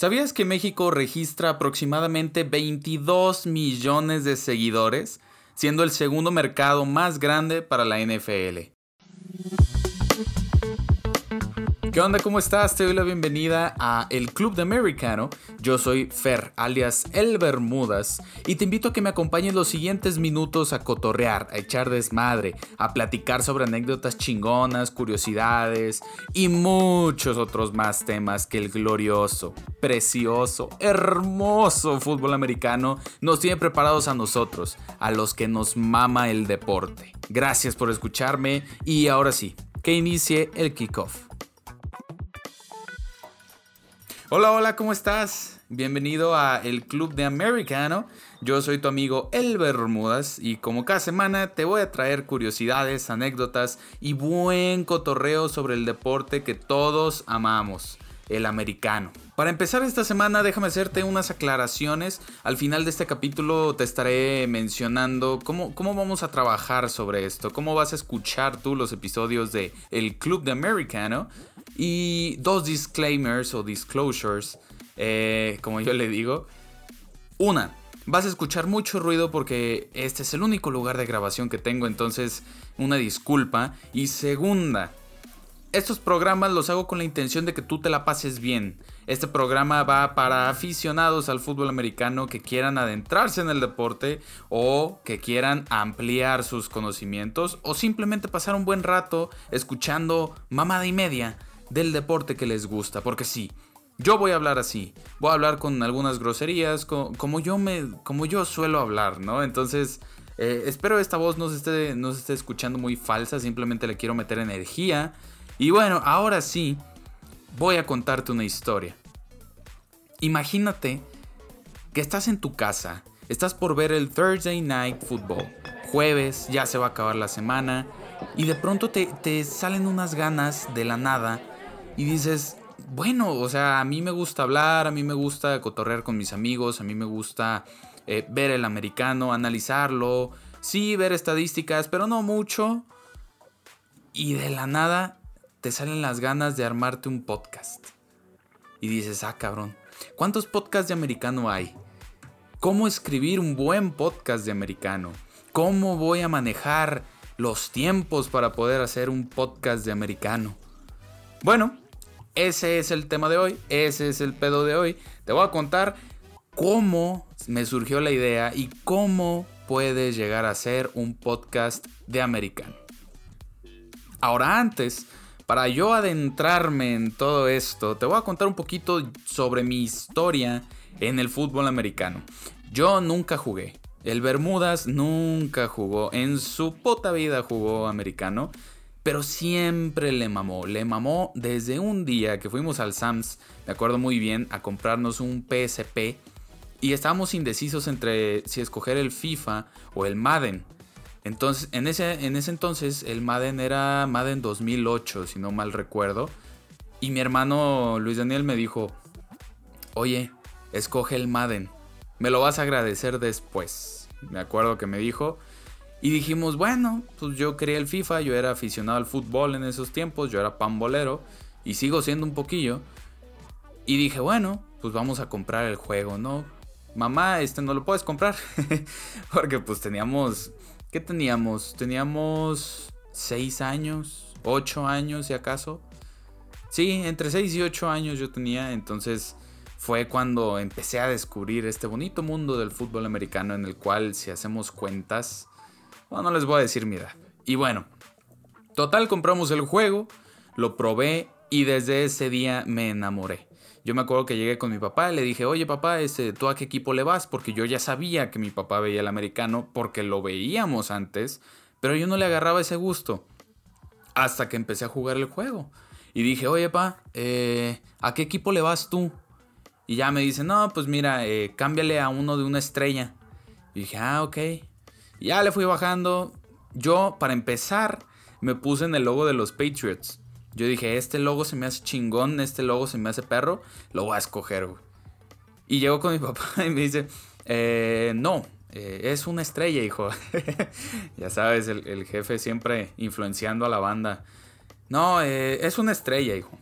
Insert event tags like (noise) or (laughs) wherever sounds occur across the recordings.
¿Sabías que México registra aproximadamente 22 millones de seguidores, siendo el segundo mercado más grande para la NFL? ¿Qué onda? ¿Cómo estás? Te doy la bienvenida a El Club de Americano. Yo soy Fer, alias El Bermudas, y te invito a que me acompañes los siguientes minutos a cotorrear, a echar desmadre, a platicar sobre anécdotas chingonas, curiosidades y muchos otros más temas que el glorioso, precioso, hermoso fútbol americano nos tiene preparados a nosotros, a los que nos mama el deporte. Gracias por escucharme y ahora sí, que inicie el kickoff. Hola, hola, ¿cómo estás? Bienvenido a el Club de Americano. Yo soy tu amigo El Bermudas y como cada semana te voy a traer curiosidades, anécdotas y buen cotorreo sobre el deporte que todos amamos, el americano. Para empezar esta semana déjame hacerte unas aclaraciones. Al final de este capítulo te estaré mencionando cómo, cómo vamos a trabajar sobre esto, cómo vas a escuchar tú los episodios de El Club de Americano y dos disclaimers o disclosures, eh, como yo le digo. Una, vas a escuchar mucho ruido porque este es el único lugar de grabación que tengo, entonces una disculpa. Y segunda, estos programas los hago con la intención de que tú te la pases bien. Este programa va para aficionados al fútbol americano que quieran adentrarse en el deporte o que quieran ampliar sus conocimientos o simplemente pasar un buen rato escuchando mamada y media del deporte que les gusta. Porque sí, yo voy a hablar así. Voy a hablar con algunas groserías, como, yo, me, como yo suelo hablar, ¿no? Entonces, eh, espero esta voz no se, esté, no se esté escuchando muy falsa. Simplemente le quiero meter energía. Y bueno, ahora sí, voy a contarte una historia. Imagínate que estás en tu casa, estás por ver el Thursday Night Football. Jueves, ya se va a acabar la semana. Y de pronto te, te salen unas ganas de la nada y dices, bueno, o sea, a mí me gusta hablar, a mí me gusta cotorrear con mis amigos, a mí me gusta eh, ver el americano, analizarlo, sí, ver estadísticas, pero no mucho. Y de la nada te salen las ganas de armarte un podcast. Y dices, ah, cabrón, ¿cuántos podcasts de americano hay? ¿Cómo escribir un buen podcast de americano? ¿Cómo voy a manejar los tiempos para poder hacer un podcast de americano? Bueno, ese es el tema de hoy, ese es el pedo de hoy. Te voy a contar cómo me surgió la idea y cómo puedes llegar a ser un podcast de americano. Ahora antes, para yo adentrarme en todo esto, te voy a contar un poquito sobre mi historia en el fútbol americano. Yo nunca jugué. El Bermudas nunca jugó. En su puta vida jugó americano pero siempre le mamó. Le mamó desde un día que fuimos al Sams, me acuerdo muy bien, a comprarnos un PSP y estábamos indecisos entre si escoger el FIFA o el Madden. Entonces, en ese, en ese entonces el Madden era Madden 2008, si no mal recuerdo. Y mi hermano Luis Daniel me dijo, oye, escoge el Madden, me lo vas a agradecer después. Me acuerdo que me dijo, y dijimos, bueno, pues yo quería el FIFA, yo era aficionado al fútbol en esos tiempos, yo era pambolero y sigo siendo un poquillo. Y dije, bueno, pues vamos a comprar el juego, ¿no? Mamá, este no lo puedes comprar. (laughs) Porque pues teníamos, ¿qué teníamos? Teníamos 6 años, 8 años si acaso. Sí, entre 6 y 8 años yo tenía, entonces fue cuando empecé a descubrir este bonito mundo del fútbol americano en el cual si hacemos cuentas no les voy a decir mi edad. Y bueno, total compramos el juego, lo probé y desde ese día me enamoré. Yo me acuerdo que llegué con mi papá y le dije, oye papá, este, ¿tú a qué equipo le vas? Porque yo ya sabía que mi papá veía el americano porque lo veíamos antes, pero yo no le agarraba ese gusto. Hasta que empecé a jugar el juego. Y dije, oye papá, eh, ¿a qué equipo le vas tú? Y ya me dice, no, pues mira, eh, cámbiale a uno de una estrella. Y dije, ah, ok. Ya le fui bajando. Yo, para empezar, me puse en el logo de los Patriots. Yo dije, este logo se me hace chingón, este logo se me hace perro, lo voy a escoger, Y llego con mi (laughs) papá y me dice, eh, no, eh, es una estrella, hijo. (laughs) ya sabes, el, jefe siempre influenciando a la banda. No, eh, es una estrella, hijo.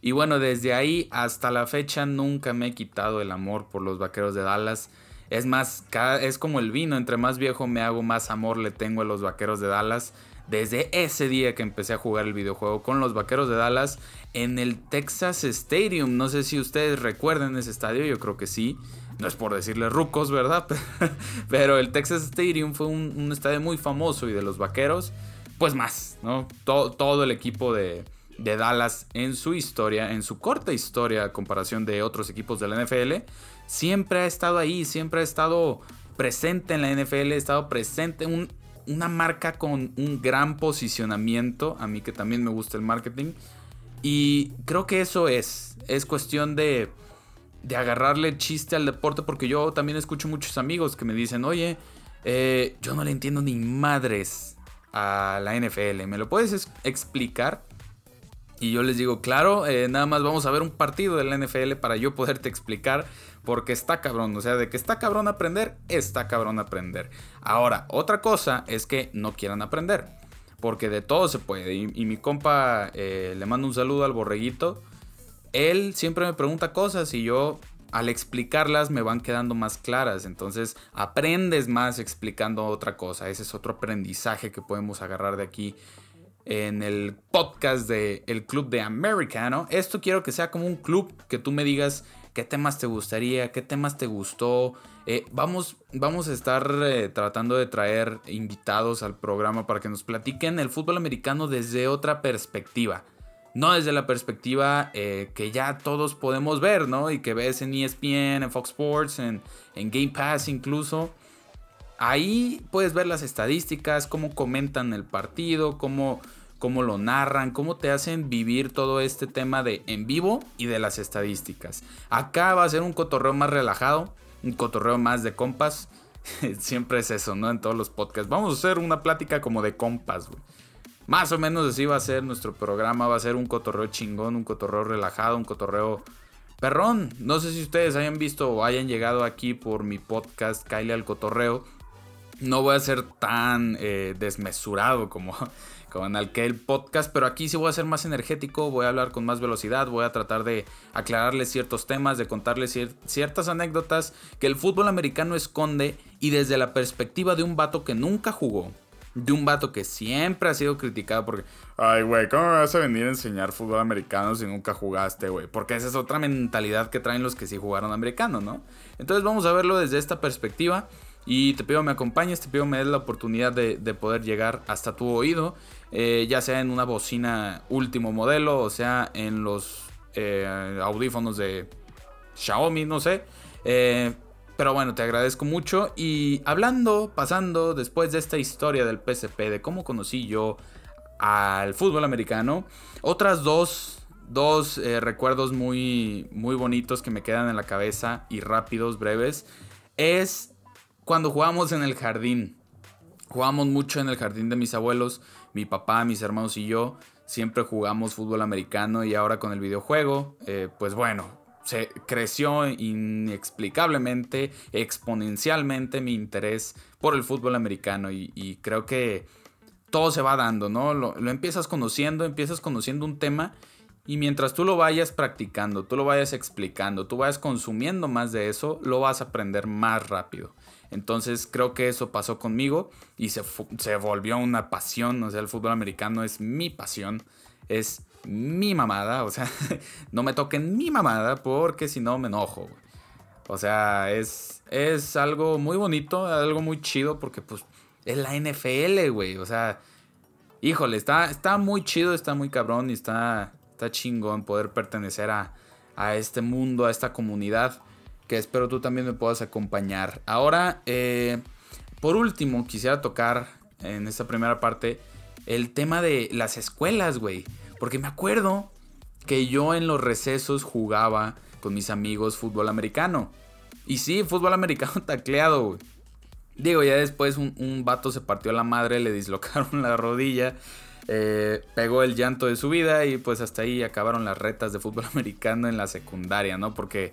Y bueno, desde ahí hasta la fecha nunca me he quitado el amor por los Vaqueros de Dallas. Es más, es como el vino, entre más viejo me hago, más amor le tengo a los Vaqueros de Dallas. Desde ese día que empecé a jugar el videojuego con los Vaqueros de Dallas en el Texas Stadium. No sé si ustedes recuerdan ese estadio, yo creo que sí. No es por decirle rucos, ¿verdad? (laughs) Pero el Texas Stadium fue un, estadio muy famoso y de los Vaqueros, pues más, ¿no? Todo, el equipo de, de Dallas en su historia, en su corta historia a comparación de otros equipos de la NFL, siempre ha estado ahí, siempre ha estado presente en la NFL, ha estado presente un, una marca con un gran posicionamiento, a mí que también me gusta el marketing, y creo que eso es, es cuestión de, de agarrarle chiste al deporte, porque yo también escucho muchos amigos que me dicen, oye, eh, yo no le entiendo ni madres a la NFL, ¿me lo puedes explicar? Y yo les digo, claro, eh, nada más vamos a ver un partido de la NFL para yo poderte explicar, porque está cabrón, o sea, de que está cabrón aprender, está cabrón aprender. Ahora, otra cosa es que no quieran aprender, porque de todo se puede. Y, mi compa, eh, le mando un saludo al borreguito, él siempre me pregunta cosas y yo al explicarlas me van quedando más claras. Entonces aprendes más explicando otra cosa. Ese es otro aprendizaje que podemos agarrar de aquí en el podcast de Club de Americano. Esto quiero que sea como un club que tú me digas qué temas te gustaría, qué temas te gustó. Eh, vamos, vamos a estar eh, tratando de traer invitados al programa para que nos platiquen el fútbol americano desde otra perspectiva. No desde la perspectiva eh, que ya todos podemos ver, ¿no? Y que ves en ESPN, en Fox Sports, en, en Game Pass incluso. Ahí puedes ver las estadísticas, cómo comentan el partido, cómo, cómo lo narran, cómo te hacen vivir todo este tema de en vivo y de las estadísticas. Acá va a ser un cotorreo más relajado, un cotorreo más de compas. (laughs) Siempre es eso, ¿no? En todos los podcasts. Vamos a hacer una plática como de compas, güey. Más o menos así va a ser nuestro programa. Va a ser un cotorreo chingón, un cotorreo relajado, un cotorreo perrón. No sé si ustedes hayan visto o hayan llegado aquí por mi podcast Kyle al Cotorreo no voy a ser tan eh, desmesurado como, en aquel podcast, pero aquí sí voy a ser más energético, voy a hablar con más velocidad, voy a tratar de aclararles ciertos temas, de contarles ciertas anécdotas que el fútbol americano esconde y desde la perspectiva de un vato que nunca jugó, de un vato que siempre ha sido criticado porque, ay, güey, ¿cómo me vas a venir a enseñar fútbol americano si nunca jugaste, güey? Porque esa es otra mentalidad que traen los que sí jugaron americano, ¿no? Entonces vamos a verlo desde esta perspectiva. Y te pido me acompañes, te pido me des la oportunidad de, poder llegar hasta tu oído, eh, ya sea en una bocina último modelo, o sea en los eh, audífonos de Xiaomi, no sé. Eh, pero bueno, te agradezco mucho. Y hablando, pasando después de esta historia del PSP, de cómo conocí yo al fútbol americano, otras dos, dos recuerdos muy, muy bonitos que me quedan en la cabeza y rápidos, breves, es cuando jugábamos en el jardín. Jugábamos mucho en el jardín de mis abuelos, mi papá, mis hermanos y yo. Siempre jugamos fútbol americano y ahora con el videojuego, eh, pues bueno, se creció inexplicablemente, exponencialmente mi interés por el fútbol americano y, creo que todo se va dando, ¿no? Lo, lo, empiezas conociendo, empiezas conociendo un tema y mientras tú lo vayas practicando, tú lo vayas explicando, tú vayas consumiendo más de eso, lo vas a aprender más rápido. Entonces creo que eso pasó conmigo y se, volvió una pasión. O sea, el fútbol americano es mi pasión. Es mi mamada. O sea, (laughs) no me toquen mi mamada porque si no me enojo. O sea, es, es algo muy bonito, algo muy chido porque pues es la NFL, güey. O sea, híjole, está, está muy chido, está muy cabrón y está, está chingón poder pertenecer a, a este mundo, a esta comunidad que espero tú también me puedas acompañar. Ahora, eh, por último, quisiera tocar en esta primera parte el tema de las escuelas, güey. Porque me acuerdo que yo en los recesos jugaba con mis amigos fútbol americano. Y sí, fútbol americano (laughs) tacleado, güey. Digo, ya después un, vato se partió la madre, le dislocaron (laughs) la rodilla, eh, pegó el llanto de su vida y pues hasta ahí acabaron las retas de fútbol (laughs) americano en la secundaria, ¿no? Porque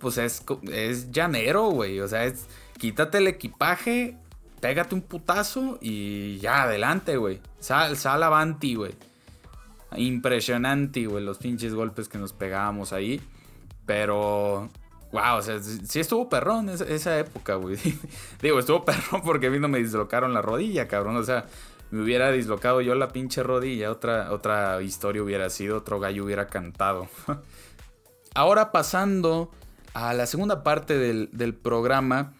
pues es, es llanero, güey. O sea, es quítate el equipaje, pégate un putazo y ya, adelante, güey. Sal, sal avanti, güey. Impresionante, güey, los pinches golpes que nos pegábamos ahí. Pero, wow, o sea, sí estuvo perrón esa, esa época, güey. (laughs) Digo, estuvo perrón porque a mí no me dislocaron la rodilla, cabrón. O sea, me hubiera dislocado yo la pinche rodilla, otra, otra historia hubiera sido, otro gallo hubiera cantado. (laughs) ahora pasando a la segunda parte del, del, programa,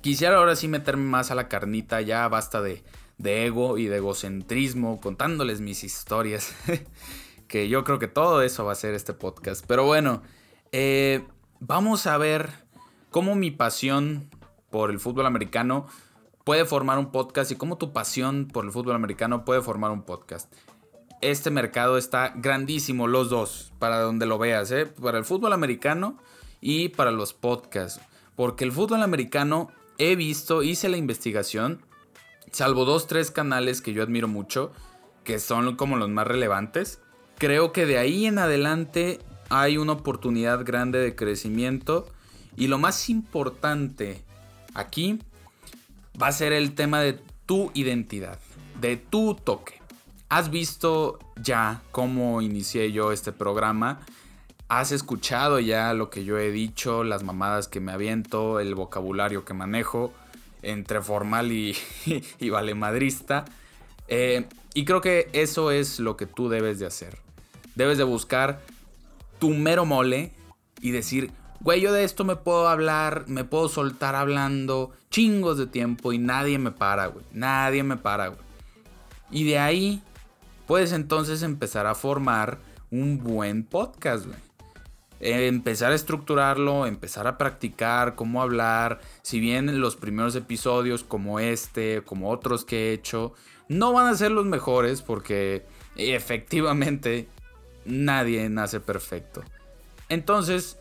quisiera ahora sí meterme más a la carnita, ya basta de, de ego y de egocentrismo, contándoles mis historias, (laughs) que yo creo que todo eso va a ser este podcast. Pero bueno, eh, vamos a ver cómo mi pasión por el fútbol americano puede formar un podcast y cómo tu pasión por el fútbol americano puede formar un podcast. Este mercado está grandísimo, los dos, para donde lo veas, ¿eh? para el fútbol americano y para los podcasts. Porque el fútbol americano he visto, hice la investigación, salvo dos, tres canales que yo admiro mucho, que son como los más relevantes. Creo que de ahí en adelante hay una oportunidad grande de crecimiento. Y lo más importante aquí va a ser el tema de tu identidad, de tu toque. ¿Has visto ya cómo inicié yo este programa? ¿Has escuchado ya lo que yo he dicho, las mamadas que me aviento, el vocabulario que manejo entre formal y, (laughs) y valemadrista? Eh, y creo que eso es lo que tú debes de hacer. Debes de buscar tu mero mole y decir, Güey, yo de esto me puedo hablar, me puedo soltar hablando chingos de tiempo y nadie me para, güey. Nadie me para, güey. Y de ahí puedes entonces empezar a formar un buen podcast, güey. Eh, empezar a estructurarlo, empezar a practicar cómo hablar. Si bien los primeros episodios como este, como otros que he hecho, no van a ser los mejores porque efectivamente nadie nace perfecto. Entonces,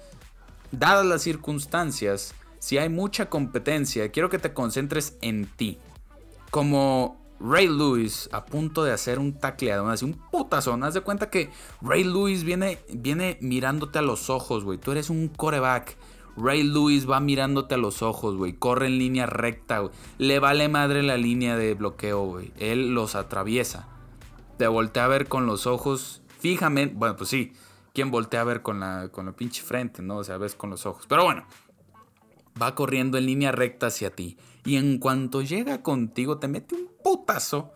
dadas las circunstancias, si hay mucha competencia, quiero que te concentres en ti. Como Ray Lewis a punto de hacer un tacleado, así un putazón. Haz de cuenta que Ray Lewis viene, viene mirándote a los ojos, güey. Tú eres un coreback. Ray Lewis va mirándote a los ojos, güey. Corre en línea recta, güey. Le vale madre la línea de bloqueo, güey. Él los atraviesa. Te voltea a ver con los ojos fijamente. Bueno, pues sí quien voltea a ver con la, con la pinche frente, ¿no? O sea, ves con los ojos. Pero bueno, va corriendo en línea recta hacia ti. Y en cuanto llega contigo, te mete un putazo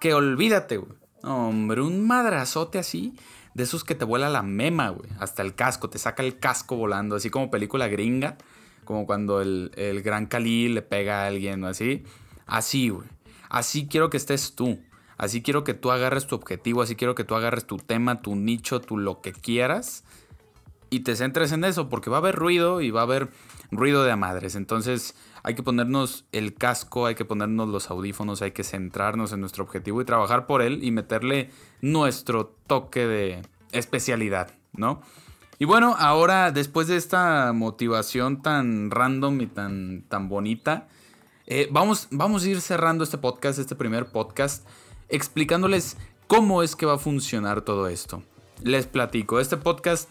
que olvídate, güey. Hombre, un madrazote así, de esos que te vuela la mema, güey. Hasta el casco, te saca el casco volando, así como película gringa. Como cuando el, el gran Cali le pega a alguien o así. Así, güey. Así quiero que estés tú. Así quiero que tú agarres tu objetivo, así quiero que tú agarres tu tema, tu nicho, tu lo que quieras y te centres en eso, porque va a haber ruido y va a haber ruido de a madres. Entonces hay que ponernos el casco, hay que ponernos los audífonos, hay que centrarnos en nuestro objetivo y trabajar por él y meterle nuestro toque de especialidad, ¿no? Y bueno, ahora después de esta motivación tan random y tan, tan bonita, eh, vamos, vamos a ir cerrando este podcast, este primer podcast explicándoles cómo es que va a funcionar todo esto. Les platico, este podcast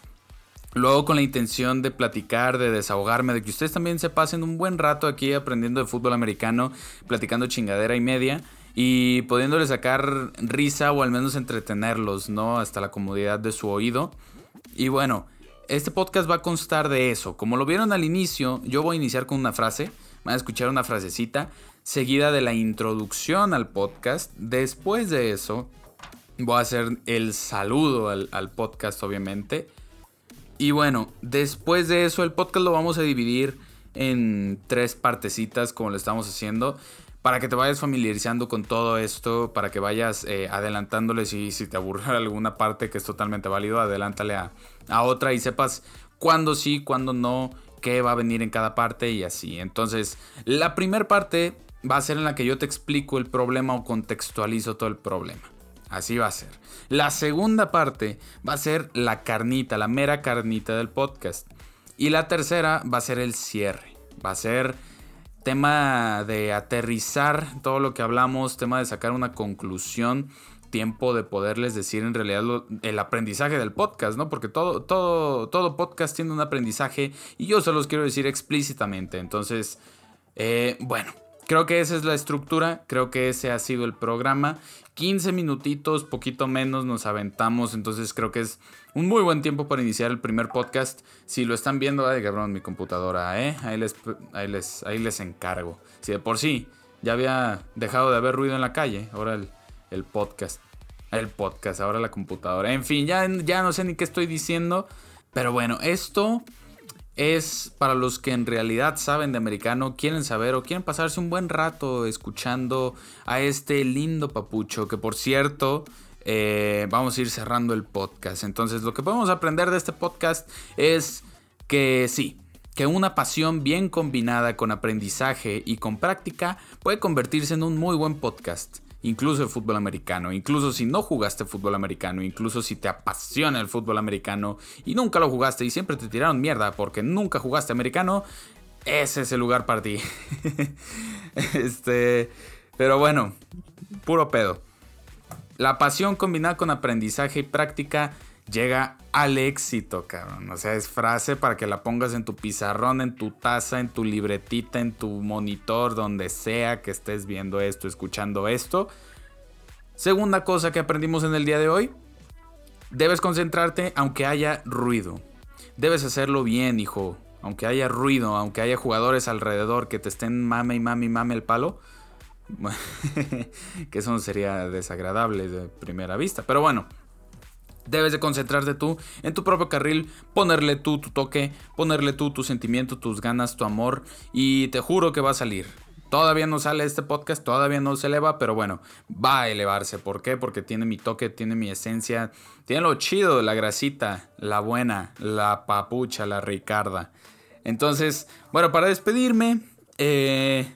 lo hago con la intención de platicar, de desahogarme, de que ustedes también se pasen un buen rato aquí aprendiendo de fútbol americano, platicando chingadera y media y pudiéndoles sacar risa o al menos entretenerlos, ¿no? Hasta la comodidad de su oído. Y bueno, este podcast va a constar de eso. Como lo vieron al inicio, yo voy a iniciar con una frase, van a escuchar una frasecita seguida de la introducción al podcast. Después de eso, voy a hacer el saludo al, podcast, obviamente. Y bueno, después de eso, el podcast lo vamos a dividir en tres partecitas, como lo estamos haciendo. Para que te vayas familiarizando con todo esto, para que vayas eh, adelantándole si, te aburre (laughs) alguna parte que es totalmente válido, adelántale a, a otra y sepas cuándo sí, cuándo no, qué va a venir en cada parte y así. Entonces, la primera parte va a ser en la que yo te explico el problema o contextualizo todo el problema. Así va a ser. La segunda parte va a ser la carnita, la mera carnita del podcast. Y la tercera va a ser el cierre. Va a ser tema de aterrizar todo lo que hablamos, tema de sacar una conclusión, tiempo de poderles decir en realidad el aprendizaje del podcast, ¿no? Porque todo, todo, todo podcast tiene un aprendizaje y yo se los quiero decir explícitamente. Entonces, eh, bueno, creo que esa es la estructura, creo que ese ha sido el programa. 15 minutitos, poquito menos nos aventamos, entonces creo que es un muy buen tiempo para iniciar el primer podcast. Si lo están viendo, ay cabrón, mi computadora, ¿eh? Ahí les, ahí les, ahí les encargo. Si de por sí ya había dejado de haber ruido en la calle, ahora el, el podcast. El podcast, ahora la computadora. En fin, ya, ya no sé ni qué estoy diciendo. Pero bueno, esto es para los que en realidad saben de americano, quieren saber o quieren pasarse un buen rato escuchando a este lindo papucho, que por cierto, eh, vamos a ir cerrando el podcast. Entonces, lo que podemos aprender de este podcast es que sí, que una pasión bien combinada con aprendizaje y con práctica puede convertirse en un muy buen podcast incluso el fútbol americano, incluso si no jugaste fútbol americano, incluso si te apasiona el fútbol americano y nunca lo jugaste y siempre te tiraron mierda porque nunca jugaste americano, ese es el lugar para ti. (laughs) este, pero bueno, puro pedo. La pasión combinada con aprendizaje y práctica llega al éxito, cabrón. O sea, es frase para que la pongas en tu pizarrón, en tu taza, en tu libretita, en tu monitor, donde sea que estés viendo esto, escuchando esto. Segunda cosa que aprendimos en el día de hoy. Debes concentrarte aunque haya ruido. Debes hacerlo bien, hijo. Aunque haya ruido, aunque haya jugadores alrededor que te estén mame y mame y mame el palo. (laughs) que eso no sería desagradable de primera vista. Pero bueno, Debes de concentrarte tú en tu propio carril, ponerle tú tu toque, ponerle tú tu sentimiento, tus ganas, tu amor y te juro que va a salir. Todavía no sale este podcast, todavía no se eleva, pero bueno, va a elevarse. ¿Por qué? Porque tiene mi toque, tiene mi esencia, tiene lo chido, la grasita, la buena, la papucha, la ricarda. Entonces, bueno, para despedirme, eh,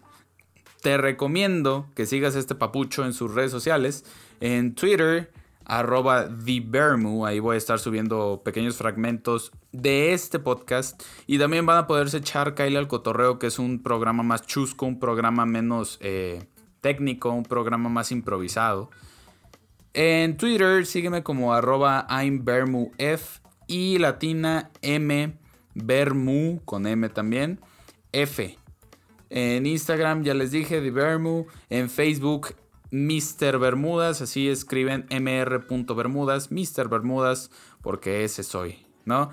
te recomiendo que sigas este papucho en sus redes sociales. En Twitter arroba TheBermu. Ahí voy a estar subiendo pequeños fragmentos de este podcast. Y también van a poderse echar Kyle al cotorreo, que es un programa más chusco, un programa menos eh, técnico, un programa más improvisado. En Twitter sígueme como arroba I'mBermuF y latina M Bermu con M también F. En Instagram ya les dije TheBermu. En Facebook Mr. Bermudas, así escriben mr.bermudas, Mr. Bermudas, porque ese soy, ¿no?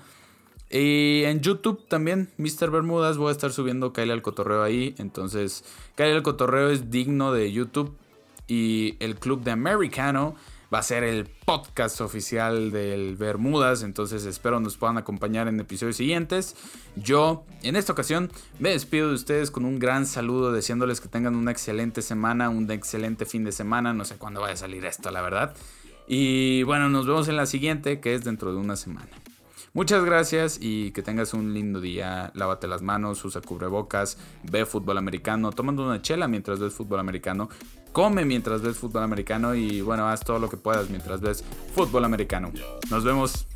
Y en YouTube también, Mr. Bermudas, voy a estar subiendo Kyle al Cotorreo ahí. Entonces, Kyle al Cotorreo es digno de YouTube. Y el Club de Americano va a ser el podcast oficial del Bermudas. Entonces espero nos puedan acompañar en episodios siguientes. Yo en esta ocasión me despido de ustedes con un gran saludo deseándoles que tengan una excelente semana, un excelente fin de semana. No sé cuándo vaya a salir esto, la verdad. Y bueno, nos vemos en la siguiente que es dentro de una semana. Muchas gracias y que tengas un lindo día. Lávate las manos, usa cubrebocas, ve fútbol americano, tomando una chela mientras ves fútbol americano, come mientras ves fútbol americano y bueno, haz todo lo que puedas mientras ves fútbol americano. Nos vemos.